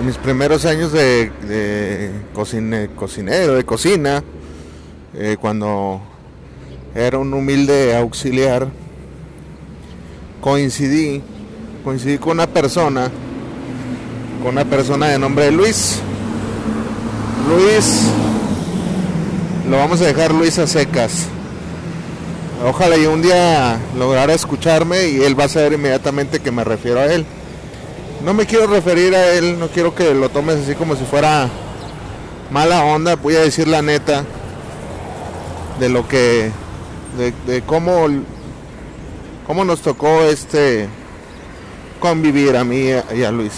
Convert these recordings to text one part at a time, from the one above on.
en mis primeros años de, de cocinero, de cocina, eh, cuando era un humilde auxiliar, coincidí, coincidí con una persona, con una persona de nombre Luis. Luis, lo vamos a dejar Luis a secas. Ojalá y un día lograra escucharme y él va a saber inmediatamente que me refiero a él no me quiero referir a él, no quiero que lo tomes así como si fuera mala onda, voy a decir la neta de lo que, de, cómo, cómo nos tocó este convivir a mí y a Luis.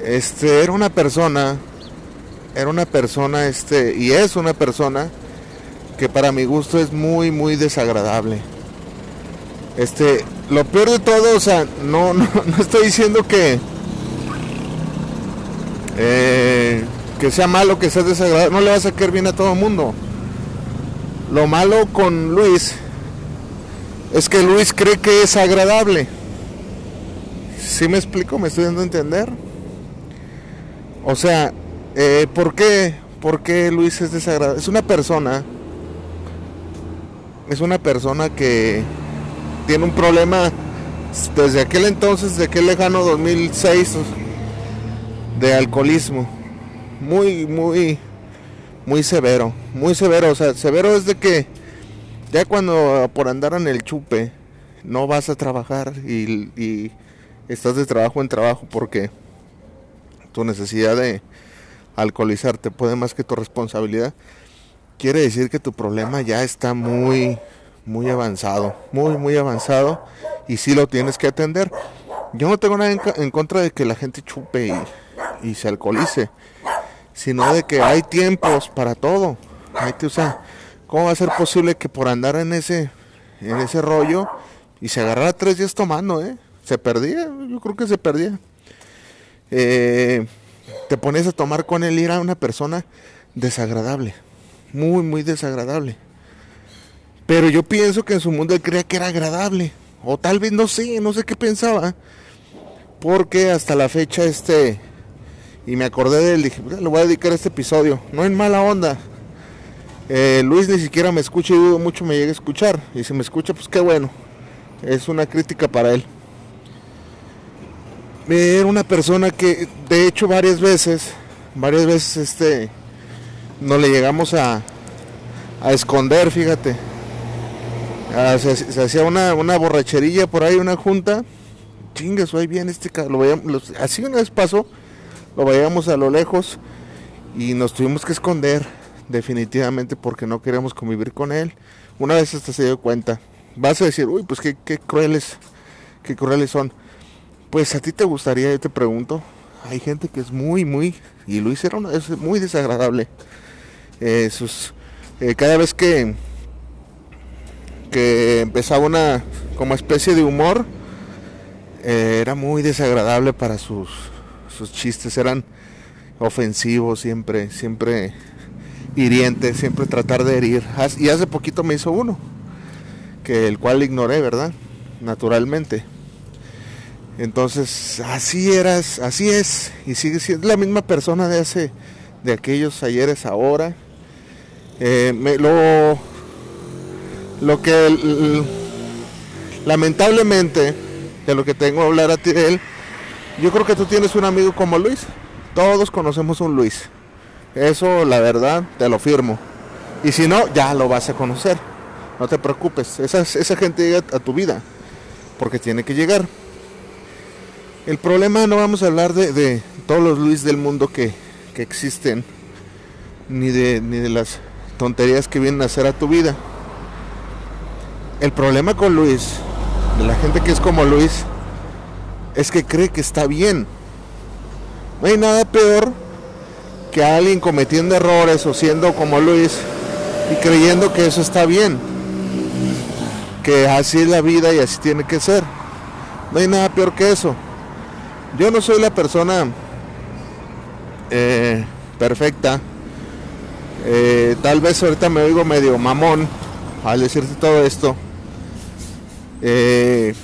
Este era una persona, era una persona, este, y es una persona que para mi gusto es muy, muy desagradable. Este, lo peor de todo, o sea, no, no, estoy diciendo que eh, que sea malo, que sea desagradable, no le va a sacar bien a todo el mundo. Lo malo con Luis es que Luis cree que es agradable. ¿Sí me explico? ¿Me estoy dando a entender? O sea, eh, ¿por qué? ¿Por qué Luis es desagradable? Es una persona, es una persona que tiene un problema desde aquel entonces, de aquel lejano 2006, de alcoholismo. Muy, muy, muy severo. Muy severo. O sea, severo es de que ya cuando por andar en el chupe no vas a trabajar y, y estás de trabajo en trabajo porque tu necesidad de alcoholizarte puede más que tu responsabilidad, quiere decir que tu problema ya está muy muy avanzado, muy, muy avanzado y si lo tienes que atender. Yo no tengo nada en, contra de que la gente chupe y, se alcoholice, sino de que hay tiempos para todo. Hay que, o ¿cómo va a ser posible que por andar en ese, en ese rollo y se agarrara tres días tomando, eh? Se perdía, yo creo que se perdía. Eh, te pones a tomar con él y era una persona desagradable, muy, muy desagradable. Pero yo pienso que en su mundo él creía que era agradable. O tal vez no sé, no sé qué pensaba. Porque hasta la fecha este... Y me acordé de él, dije, le voy a dedicar este episodio. No en mala onda. Eh, Luis ni siquiera me escucha y dudo mucho me llegue a escuchar. Y si me escucha, pues qué bueno. Es una crítica para él. Era una persona que, de hecho, varias veces, varias veces, este, no le llegamos a, a esconder, fíjate Ah, se, hacía una, borracherilla por ahí, una junta. Chingas, ahí bien este lo veíamos, así una vez pasó, lo veíamos a lo lejos y nos tuvimos que esconder definitivamente porque no queríamos convivir con él. Una vez hasta se dio cuenta. Vas a decir, uy, pues qué, qué crueles, qué crueles son. Pues a ti te gustaría, yo te pregunto. Hay gente que es muy, muy, y era una, es muy desagradable. Eh, sus, eh, cada vez que que empezaba una como especie de humor. Eh, era muy desagradable para sus, sus chistes, eran ofensivos siempre, siempre hirientes, siempre tratar de herir. Y hace poquito me hizo uno, que el cual ignoré, ¿verdad? Naturalmente. Entonces, así eras, así es, y sigue siendo la misma persona de hace, de aquellos ayeres ahora. Eh, me, lo, lo que lamentablemente, de lo que tengo que hablar a ti de él, yo creo que tú tienes un amigo como Luis. Todos conocemos un Luis. Eso, la verdad, te lo firmo. Y si no, ya lo vas a conocer. No te preocupes, esa, esa gente llega a tu vida, porque tiene que llegar. El problema no vamos a hablar de, de todos los Luis del mundo que, que existen, ni de, ni de las tonterías que vienen a hacer a tu vida. El problema con Luis, de la gente que es como Luis, es que cree que está bien. No hay nada peor que alguien cometiendo errores o siendo como Luis y creyendo que eso está bien. Que así es la vida y así tiene que ser. No hay nada peor que eso. Yo no soy la persona eh, perfecta. Eh, tal vez ahorita me oigo medio mamón al decirte todo esto. Eh,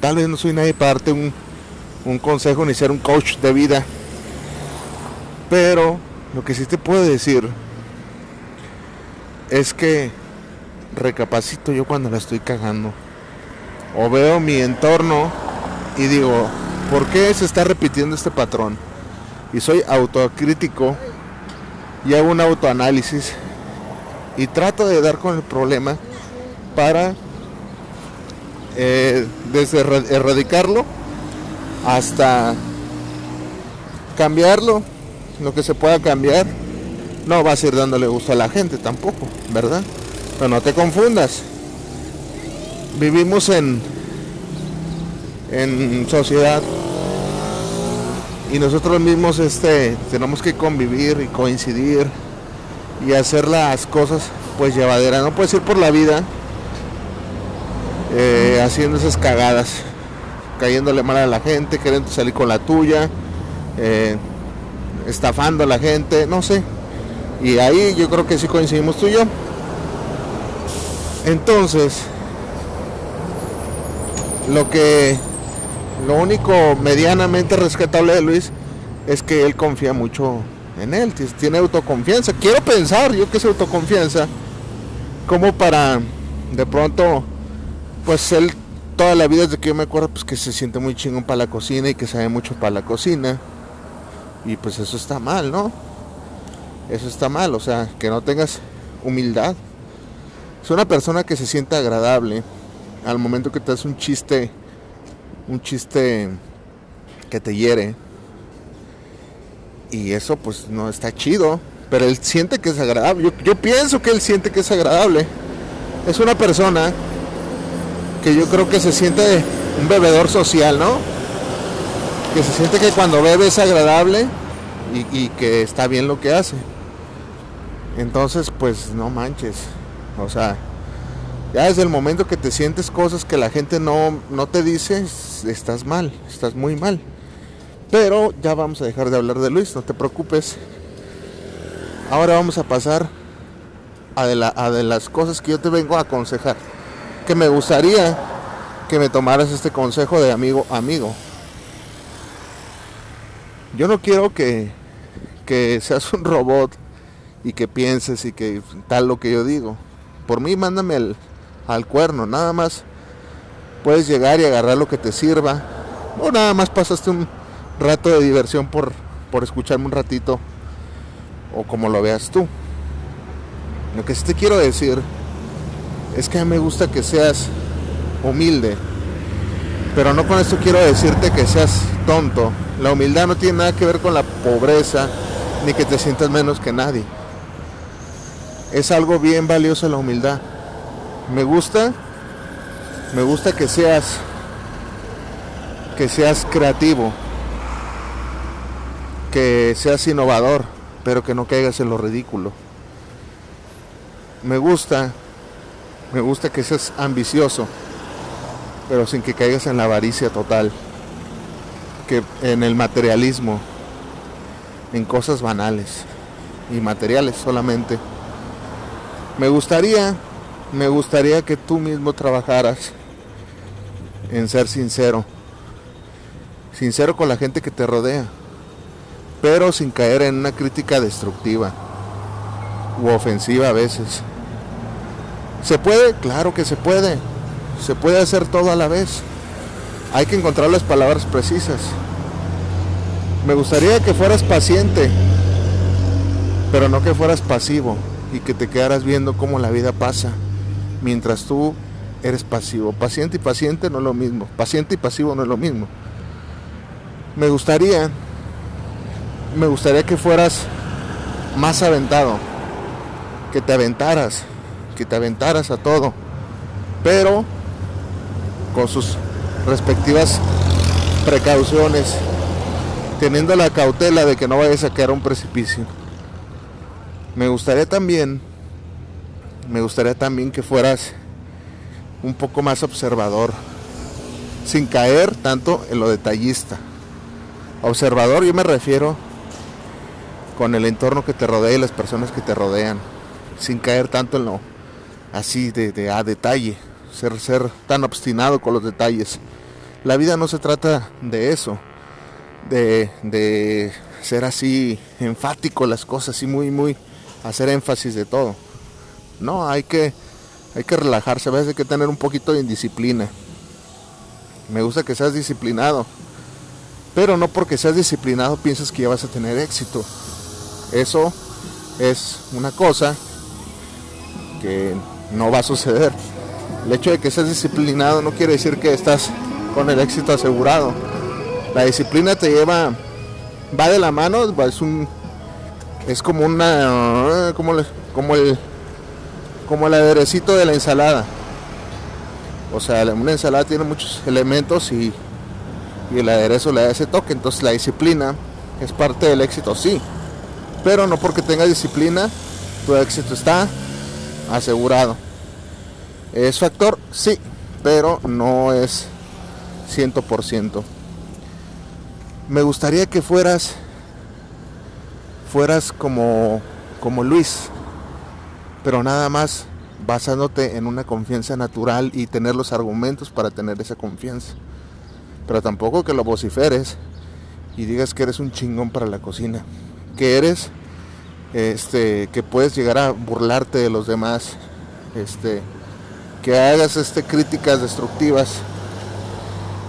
tal vez no soy nadie para darte un, un consejo ni ser un coach de vida. Pero lo que sí te puedo decir es que recapacito yo cuando la estoy cagando. O veo mi entorno y digo, ¿por qué se está repitiendo este patrón? Y soy autocrítico y hago un autoanálisis y trato de dar con el problema para eh, desde erradicarlo hasta cambiarlo, lo que se pueda cambiar. No vas a ir dándole gusto a la gente tampoco, ¿verdad? Pero no te confundas. Vivimos en, en sociedad y nosotros mismos este, tenemos que convivir y coincidir y hacer las cosas pues llevaderas. No puedes ir por la vida eh, haciendo esas cagadas, cayéndole mal a la gente, queriendo salir con la tuya, eh, estafando a la gente, no sé. Y ahí yo creo que sí coincidimos tú y yo. Entonces, lo que lo único medianamente rescatable de Luis es que él confía mucho en él, tiene autoconfianza. Quiero pensar yo que es autoconfianza como para de pronto, pues él toda la vida desde que yo me acuerdo, pues que se siente muy chingón para la cocina y que sabe mucho para la cocina. Y pues eso está mal, ¿no? Eso está mal, o sea, que no tengas humildad. Es una persona que se siente agradable al momento que te hace un chiste un chiste que te hiere. Y eso pues no está chido. Pero él siente que es agradable. Yo, pienso que él siente que es agradable. Es una persona que yo creo que se siente un bebedor social, ¿no? Que se siente que cuando bebe es agradable y, que está bien lo que hace. Entonces, pues no manches. O sea, ya desde el momento que te sientes cosas que la gente no, no te dice, estás mal, estás muy mal. Pero ya vamos a dejar de hablar de Luis, no te preocupes. Ahora vamos a pasar a a de las cosas que yo te vengo a aconsejar. Que me gustaría que me tomaras este consejo de amigo amigo. Yo no quiero que, que seas un robot y que pienses y que tal lo que yo digo. Por mí mándame el, al cuerno, nada más puedes llegar y agarrar lo que te sirva, o nada más pasaste un rato de diversión por, por escucharme un ratito, o como lo veas tú. Lo que sí te quiero decir es que me gusta que seas humilde, pero no con esto quiero decirte que seas tonto. La humildad no tiene nada que ver con la pobreza, ni que te sientas menos que nadie. Es algo bien valioso la humildad me gusta, me gusta que seas, que seas creativo, que seas innovador, pero que no caigas en lo ridículo. Me gusta, me gusta que seas ambicioso, pero sin que caigas en la avaricia total, que en el materialismo, en cosas banales y materiales solamente. Me gustaría me gustaría que tú mismo trabajaras en ser sincero. Sincero con la gente que te rodea. Pero sin caer en una crítica destructiva u ofensiva a veces. ¿Se puede? Claro que se puede. Se puede hacer todo a la vez. Hay que encontrar las palabras precisas. Me gustaría que fueras paciente, pero no que fueras pasivo y que te quedaras viendo cómo la vida pasa mientras tú eres pasivo. Paciente y paciente no es lo mismo. Paciente y pasivo no es lo mismo. Me gustaría, me gustaría que fueras más aventado, que te aventaras, que te aventaras a todo, pero con sus respectivas precauciones, teniendo la cautela de que no vayas a caer a un precipicio. Me gustaría también, me gustaría también que fueras un poco más observador, sin caer tanto en lo detallista. Observador yo me refiero con el entorno que te rodea y las personas que te rodean, sin caer tanto en lo así de, a detalle, ser, ser tan obstinado con los detalles. La vida no se trata de eso, de, de ser así enfático las cosas y muy, muy hacer énfasis de todo. No, hay que hay que relajarse, a veces hay que tener un poquito de indisciplina. Me gusta que seas disciplinado, pero no porque seas disciplinado piensas que ya vas a tener éxito. Eso es una cosa que no va a suceder. El hecho de que seas disciplinado no quiere decir que estás con el éxito asegurado. La disciplina te lleva, va de la mano, es un, es como una, como, el como el aderecito de la ensalada. O sea, una ensalada tiene muchos elementos y, y el aderezo le da ese toque. Entonces la disciplina es parte del éxito, sí. Pero no porque tengas disciplina, tu éxito está asegurado. ¿Es factor? Sí, pero no es 100%. Me gustaría que fueras fueras como como Luis, pero nada más basándote en una confianza natural y tener los argumentos para tener esa confianza. Pero tampoco que lo vociferes y digas que eres un chingón para la cocina, que eres este que puedes llegar a burlarte de los demás, este que hagas este críticas destructivas.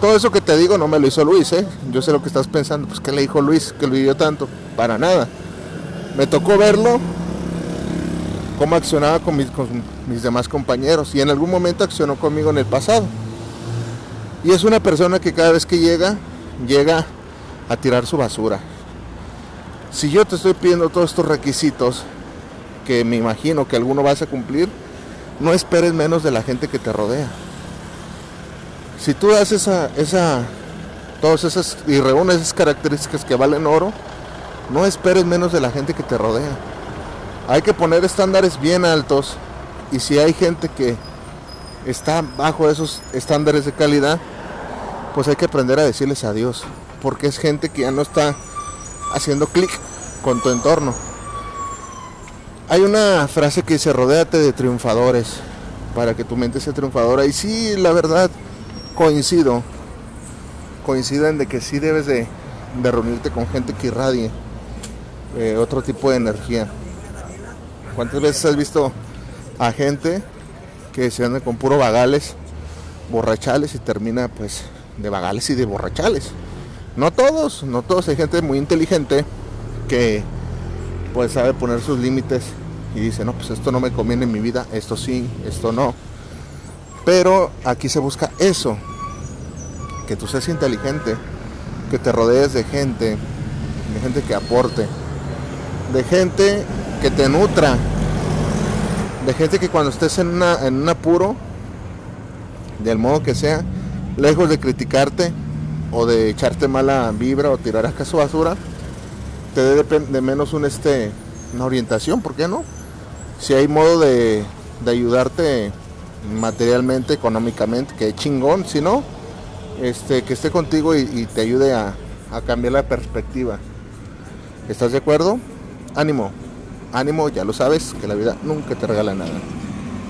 Todo eso que te digo no me lo hizo Luis, ¿eh? Yo sé lo que estás pensando, pues que le dijo Luis que lo vivió tanto, para nada. Me tocó verlo cómo accionaba con mis, mis demás compañeros y en algún momento accionó conmigo en el pasado. Y es una persona que cada vez que llega, llega a tirar su basura. Si yo te estoy pidiendo todos estos requisitos, que me imagino que alguno vas a cumplir, no esperes menos de la gente que te rodea. Si tú das esa, esa, todas esas y reúnes esas características que valen oro, no esperes menos de la gente que te rodea hay que poner estándares bien altos y si hay gente que está bajo esos estándares de calidad, pues hay que aprender a decirles adiós, porque es gente que ya no está haciendo clic con tu entorno. Hay una frase que dice, rodéate de triunfadores para que tu mente sea triunfadora. Y sí, la verdad, coincido. Coincido en de que sí debes de, reunirte con gente que irradie eh, otro tipo de energía. ¿Cuántas veces has visto a gente que se anda con puro vagales, borrachales y termina pues de vagales y de borrachales? No todos, no todos, hay gente muy inteligente que pues sabe poner sus límites y dice, no, pues esto no me conviene en mi vida, esto sí, esto no. Pero aquí se busca eso, que tú seas inteligente, que te rodees de gente, de gente que aporte, de gente que te nutra, de gente que cuando estés en, en un apuro, del modo que sea, lejos de criticarte o de echarte mala vibra o tirar a su basura, te dé de, menos un este, una orientación, ¿por qué no? Si hay modo de, de ayudarte materialmente, económicamente, que chingón, si no, este, que esté contigo y, y te ayude a, a cambiar la perspectiva. ¿Estás de acuerdo? Ánimo, ánimo, ya lo sabes, que la vida nunca te regala nada.